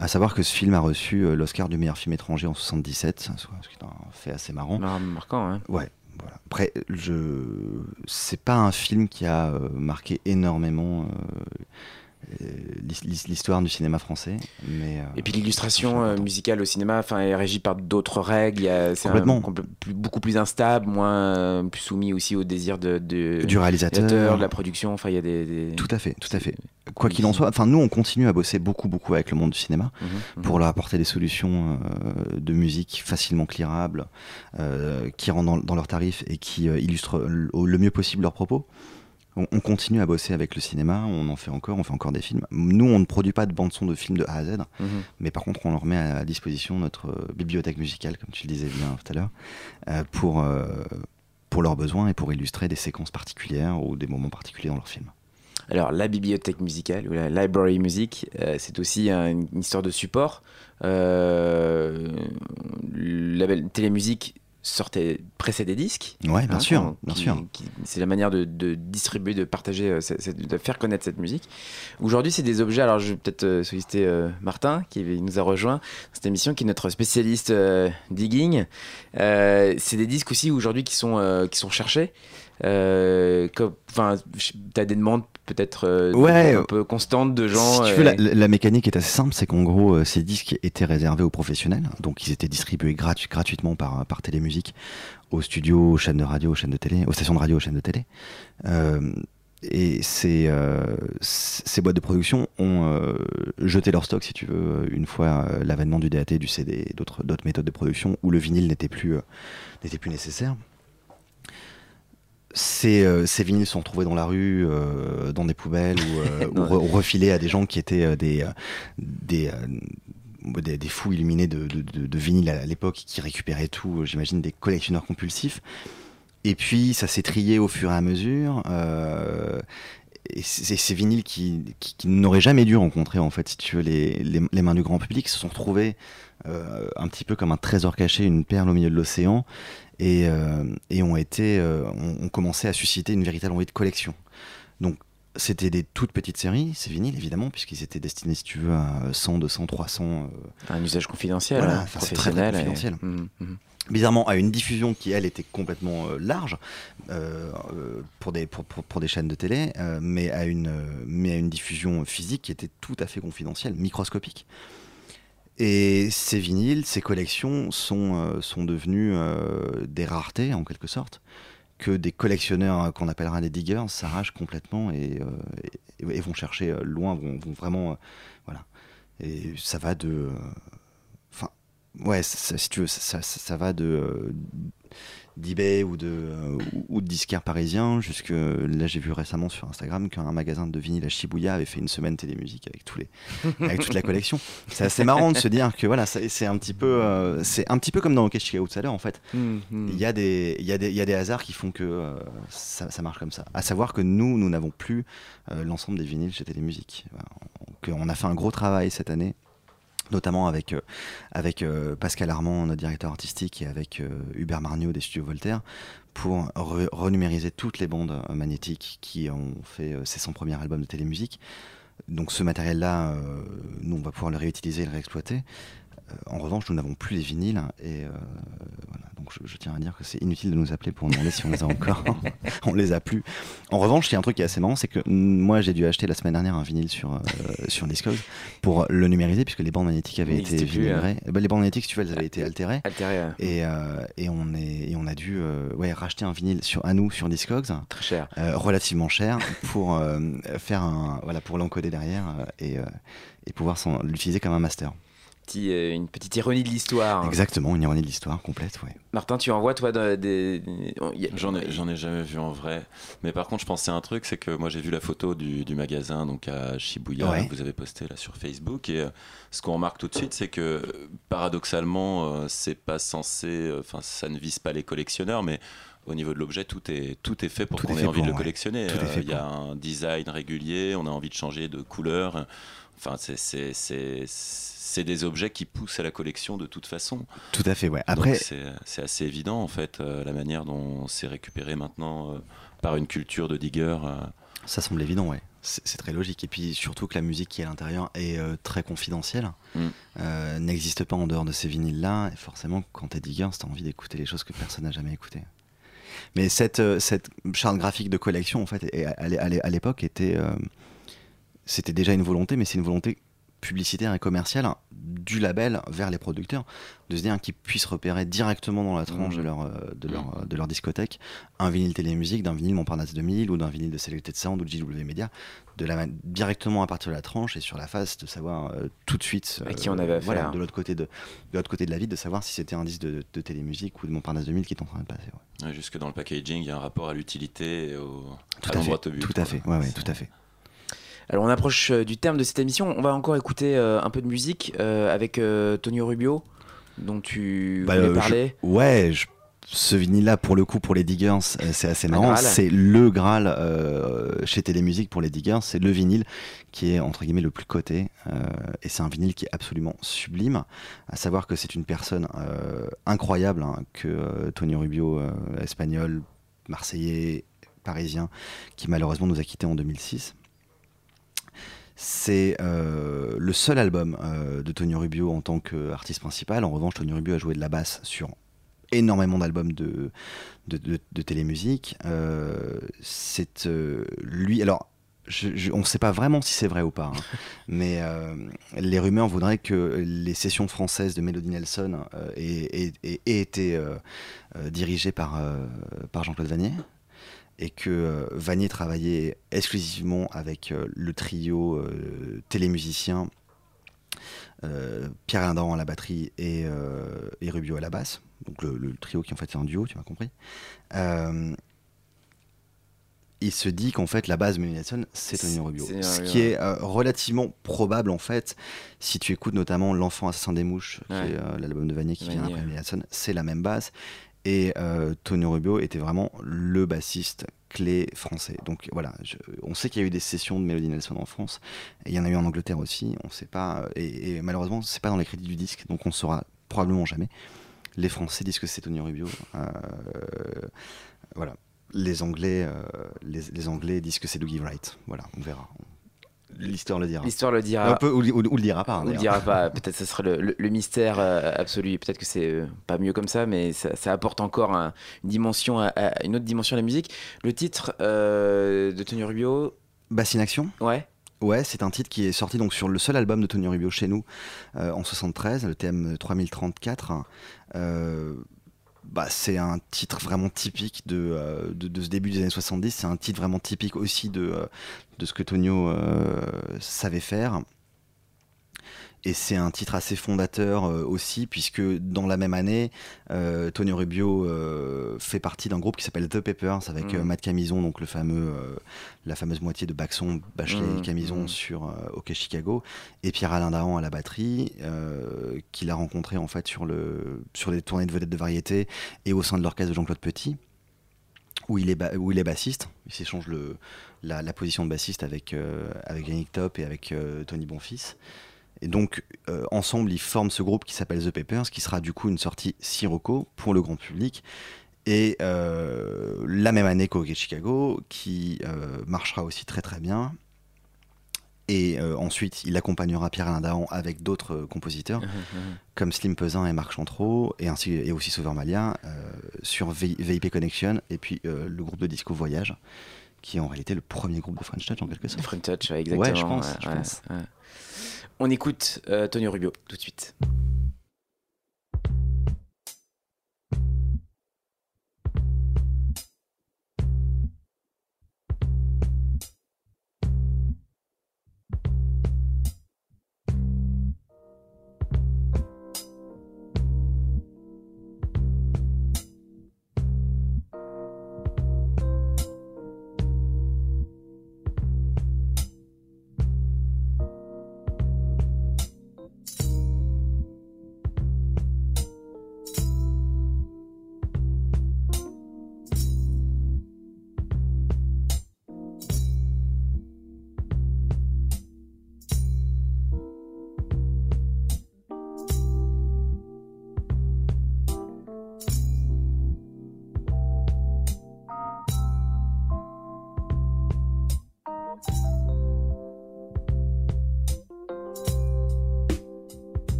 À savoir que ce film a reçu euh, l'Oscar du meilleur film étranger en 77, ce qui est un fait assez marrant. Mar- marquant, hein. Ouais, voilà. Après, je... c'est pas un film qui a euh, marqué énormément euh, l'histoire du cinéma français. Mais, euh, Et puis l'illustration euh, musicale au cinéma enfin, est régie par d'autres règles. C'est beaucoup plus instable, moins euh, plus soumis aussi au désir de, de- du réalisateur, de la production. Enfin, il y a des. des- Tout à fait, tout à fait. Quoi qu'il en soit, enfin nous on continue à bosser beaucoup beaucoup avec le monde du cinéma Mhm, mhm. pour leur apporter des solutions euh, de musique facilement clearables, euh, qui rentrent dans, dans leurs tarifs et qui euh, illustrent le mieux possible leurs propos. On, on continue à bosser avec le cinéma, on en fait encore, on fait encore des films. Nous on ne produit pas de bande son de films de A à Z, Mhm. mais par contre on leur met à disposition notre euh, bibliothèque musicale, comme tu le disais bien tout à l'heure, euh, pour, euh, pour leurs besoins et pour illustrer des séquences particulières ou des moments particuliers dans leurs films. Alors, la bibliothèque musicale ou la library music, euh, c'est aussi un- une histoire de support. Euh, label Télémusique sortait, pressait des disques. Ouais, bien hein, sûr, bien qui- sûr. c'est la manière de, de distribuer, de partager, euh, de faire connaître cette musique. Aujourd'hui, c'est des objets. Alors, je vais peut-être euh, solliciter euh, Martin, qui nous a rejoint dans cette émission, qui est notre spécialiste euh, digging. Euh, c'est des disques aussi aujourd'hui qui sont qui sont cherchés. Euh, Enfin, tu as des demandes peut-être euh, Ouais, un peu constantes de gens. Si tu veux, euh, la, la mécanique est assez simple, c'est qu'en gros, euh, ces disques étaient réservés aux professionnels, donc ils étaient distribués gratu- gratuitement par, par Télémusique aux studios, aux chaînes de radio, aux chaînes de télé, aux stations de radio, aux chaînes de télé. Euh, et ces, euh, boîtes de production ont euh, jeté leur stock, si tu veux, une fois euh, l'avènement du DAT, du CD et d'autres méthodes de production où le vinyle n'était plus, euh, n'était plus nécessaire. Ces, euh, ces vinyles sont retrouvés dans la rue, euh, dans des poubelles ou, euh, ou re- ou refilés à des gens qui étaient des, des, des, des fous illuminés de, de, de, de vinyle à l'époque qui récupéraient tout, j'imagine des collectionneurs compulsifs. Et puis ça s'est trié au fur et à mesure. euh, et ces vinyles qui, qui, qui n'auraient jamais dû rencontrer, en fait, si tu veux, les, les, les mains du grand public, se sont retrouvés euh, un petit peu comme un trésor caché, une perle au milieu de l'océan, et, euh, et ont été, euh, ont, ont commencé à susciter une véritable envie de collection. Donc c'était des toutes petites séries, ces vinyles évidemment, puisqu'ils étaient destinés, si tu veux, à 100, 200, 300. euh, un usage confidentiel, Voilà, hein, très, très et-. Mhm, mhm. bizarrement à une diffusion qui elle était complètement euh, large euh, pour des pour, pour, pour des chaînes de télé euh, mais à une mais à une diffusion physique qui était tout à fait confidentielle microscopique et ces vinyles ces collections sont euh, sont devenues euh, des raretés en quelque sorte que des collectionneurs euh, qu'on appellera des diggers s'arrachent complètement et, vont chercher loin vont, vraiment voilà. Et ça va de enfin ouais si tu veux ça, va de d'eBay ou de euh, ou- de disquaires parisiens jusque là j'ai vu récemment sur Instagram qu'un magasin de vinyle à Shibuya avait fait une semaine télémusique avec tous les avec toute la collection c'est assez marrant de se dire que voilà c'est un petit peu euh, c'est un petit peu comme dans Rocket Chicago tout à l'heure en fait Mhm, mhm. il y, a des, y a des, il y a des hasards qui font que euh, ça, ça marche comme ça. À savoir que nous, nous n'avons plus euh, l'ensemble des vinyles chez Télémusique. Voilà. On a fait un gros travail cette année notamment avec, avec Pascal Armand, notre directeur artistique, et avec Hubert Marniot des studios Voltaire, pour renumériser toutes les bandes magnétiques qui ont fait ces 100 premiers albums de télémusique. Donc ce matériel-là, nous, on va pouvoir le réutiliser et le réexploiter. Euh, en revanche, nous n'avons plus les vinyles et euh, donc je, tiens à dire que c'est inutile de nous appeler pour demander si on les a encore. on les a plus. En revanche, il y a un truc qui est assez marrant, c'est que moi j'ai dû acheter la semaine dernière un vinyle sur euh, sur Discogs pour le numériser puisque les bandes magnétiques avaient été vinylées. Hein. Bah, les bandes magnétiques, tu vois, elles avaient été altérées. Et, et on est et on a dû ouais racheter un vinyle sur à nous sur Discogs. Très cher. relativement cher pour faire un voilà pour l'encoder derrière et et pouvoir l'utiliser comme un master. Euh, une petite ironie de l'histoire. Exactement, une ironie de l'histoire complète, ouais. Martin, tu envoies toi des. J'en ai, ai jamais vu en vrai. Mais par contre, je pensais à un truc, c'est que moi j'ai vu la photo du, magasin donc à Shibuya que vous avez posté là sur Facebook. Et euh, ce qu'on remarque tout de suite, c'est que paradoxalement, euh, c'est pas censé. Enfin, ça ne vise pas les collectionneurs, mais au niveau de l'objet, tout est, tout est fait pour qu'on ait envie de le collectionner. Il y a un design régulier, on a envie de changer de couleur. Enfin, c'est c'est des objets qui poussent à la collection de toute façon. Tout à fait, ouais. Après, c'est assez évident en fait euh, la manière dont c'est récupéré maintenant euh, par une culture de digger. Euh. Ça semble évident, ouais. C'est très logique. Et puis surtout que la musique qui est à l'intérieur est très confidentielle, mm. n'existe pas en dehors de ces vinyles-là. Et forcément, quand t'es digger, t'as envie d'écouter les choses que personne n'a jamais écoutées. Mais cette, cette charte graphique de collection, en fait, à l'époque, était c'était déjà une volonté, mais c'est une volonté publicitaire et commercial du label vers les producteurs, de se dire qu'ils puissent repérer directement dans la tranche de, mmh. leur, euh, de, leur, mmh. de leur discothèque un vinyle télémusique, d'un vinyle Montparnasse 2000 ou d'un vinyle de Selected Sound ou de JW Media, de la, directement à partir de la tranche et sur la face de savoir euh, tout de suite à qui on avait affaire. Voilà, de l'autre côté de, de l'autre côté de la ville, de savoir si c'était un disque de, de, télémusique ou de Montparnasse 2000 qui est en train de passer. jusque dans le packaging, il y a un rapport à l'utilité et au tout à, fait, tout à fait, ouais, ouais, tout à fait. Alors on approche euh, du terme de cette émission. On va encore écouter euh, un peu de musique euh, avec Tonio Rubio, dont tu bah, voulais parler. ouais, ce vinyle-là, pour le coup, pour les Diggers, c'est assez marrant. C'est le Graal chez Télémusique pour les Diggers. C'est le vinyle qui est, entre guillemets, le plus coté. et c'est un vinyle qui est absolument sublime. À savoir que c'est une personne incroyable hein, que Tonio Rubio, espagnol, marseillais, parisien, qui malheureusement nous a quittés en 2006. C'est euh, le seul album euh, de Tony Rubio en tant qu'artiste principal. En revanche, Tony Rubio a joué de la basse sur énormément d'albums de, de, télémusique. Euh, c'est lui. Alors, on ne sait pas vraiment si c'est vrai ou pas, hein, mais les rumeurs voudraient que les sessions françaises de Melody Nelson aient, été dirigées par, par Jean-Claude Vanier et que euh, Vanier travaillait exclusivement avec euh, le trio euh, télémusicien Pierre Lindan à la batterie et, Rubio à la basse, donc le, trio qui en fait est un duo, tu m'as compris. il se dit qu'en fait la base Nelson c'est Tony Rubio, ce qui est relativement probable en fait si tu écoutes notamment L'enfant assassin des mouches, qui est l'album de Vanier qui vient après Nelson, c'est la même base et euh, Tony Rubio était vraiment le bassiste clé français. Donc voilà, on sait qu'il y a eu des sessions de Melody Nelson en France, et il y en a eu en Angleterre aussi. On sait pas, et, et malheureusement, c'est pas dans les crédits du disque, donc on saura probablement jamais. Les Français disent que c'est Tony Rubio. Euh, voilà. Les Anglais, euh, les, Anglais disent que c'est Dougie Wright. Voilà, on verra. L'histoire le dira. L'histoire le dira. peu, ou, le dira pas. Ou le dira pas. Peut-être ce sera le, mystère euh, absolu. Peut-être que c'est euh, pas mieux comme ça, mais ça, apporte encore une dimension, une autre dimension à la musique. Le titre euh, de Tony Rubio. Bassine Action. Ouais. Ouais, c'est un titre qui est sorti donc sur le seul album de Tony Rubio chez nous en 73, le thème 3034. Bah, c'est un titre vraiment typique de, de, ce début des années 70. C'est un titre vraiment typique aussi de, de ce que Tonio euh, savait faire. Et c'est un titre assez fondateur euh, aussi, puisque dans la même année, euh, Tonio Rubio fait partie d'un groupe qui s'appelle The Peppers, avec mm. Matt Camison, donc le fameux, la fameuse moitié de Baxon, Bachelet et mm. Camison mm. sur OK Chicago, et Pierre-Alain Dahan à la batterie, qu'il a rencontré en fait sur, le, sur des tournées de vedettes de variété et au sein de l'orchestre de Jean-Claude Petit où il est, où il est bassiste. Il s'échange la, position de bassiste avec, euh, avec Yannick Top et avec euh, Tony Bonfils. Et donc, ensemble, ils forment ce groupe qui s'appelle The Papers, qui sera du coup une sortie Sirocco pour le grand public. Et la même année qu'au Chicago, qui marchera aussi très très bien. Et euh, ensuite, il accompagnera Pierre-Alain Dahan avec d'autres euh, compositeurs, comme Slim Pesin et Marc Chantreau, et, ainsi, et aussi Sauveur Malia, euh, sur VIP Connection, et puis le groupe de disco Voyage, qui est en réalité le premier groupe de French Touch en quelque sorte. French Touch, exactement. Ouais, je pense. je pense. On écoute Tony Rubio tout de suite.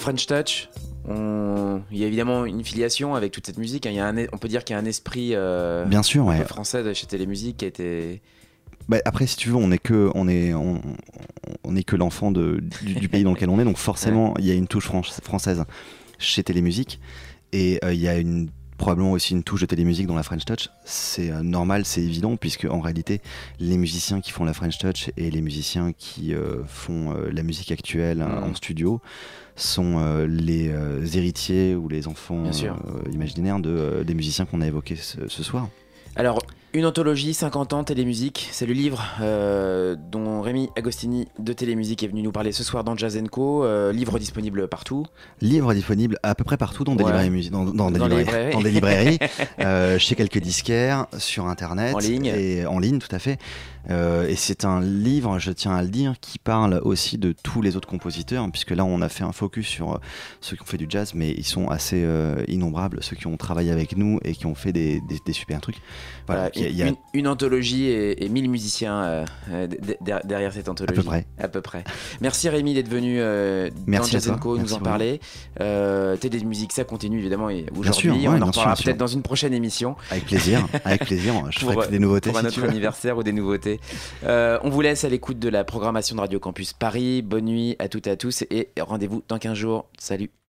French Touch, il y a évidemment une filiation avec toute cette musique. Hein. Il y a un... on peut dire qu'il y a un esprit euh, Bien sûr, ouais. français de chez Télémusique qui a été. Bah, après, si tu veux, on n'est que, on est, on, est que l'enfant du, du, pays dans lequel on est, donc forcément, il y a une touche française chez Télémusique, et euh, il y a une probablement aussi une touche de télémusique dans la French Touch. C'est euh, normal, c'est évident, puisque en réalité, les musiciens qui font la French Touch et les musiciens qui font la musique actuelle hein, en studio sont euh, les euh, héritiers ou les enfants euh, imaginaires de, des musiciens qu'on a évoqués ce, soir. Alors, une anthologie 50 ans Télémusique, c'est le livre dont Rémi Agostini de Télémusique est venu nous parler ce soir dans Jazz Co. livre disponible partout. Livre disponible à peu près partout dans des librairies, dans, des, librairies, chez quelques disquaires, sur internet en ligne. et en ligne tout à fait. Euh, et c'est un livre, je tiens à le dire, qui parle aussi de tous les autres compositeurs, puisque là on a fait un focus sur euh, ceux qui ont fait du jazz, mais ils sont assez euh, innombrables, ceux qui ont travaillé avec nous et qui ont fait des, des, super trucs. Voilà, il y a... une, anthologie et, et 1000 musiciens derrière cette anthologie. À peu près. À peu près. Merci Rémi d'être venu dans Jazz Co nous en parler. Télé musique, ça continue évidemment aujourd'hui. on en reparlera peut-être dans une prochaine émission. Avec plaisir, avec plaisir. Je ferai des nouveautés. Pour un autre anniversaire ou des nouveautés. Euh, on vous laisse à l'écoute de la programmation de Radio Campus Paris. Bonne nuit à toutes et à tous et rendez-vous dans 15 jours. Salut.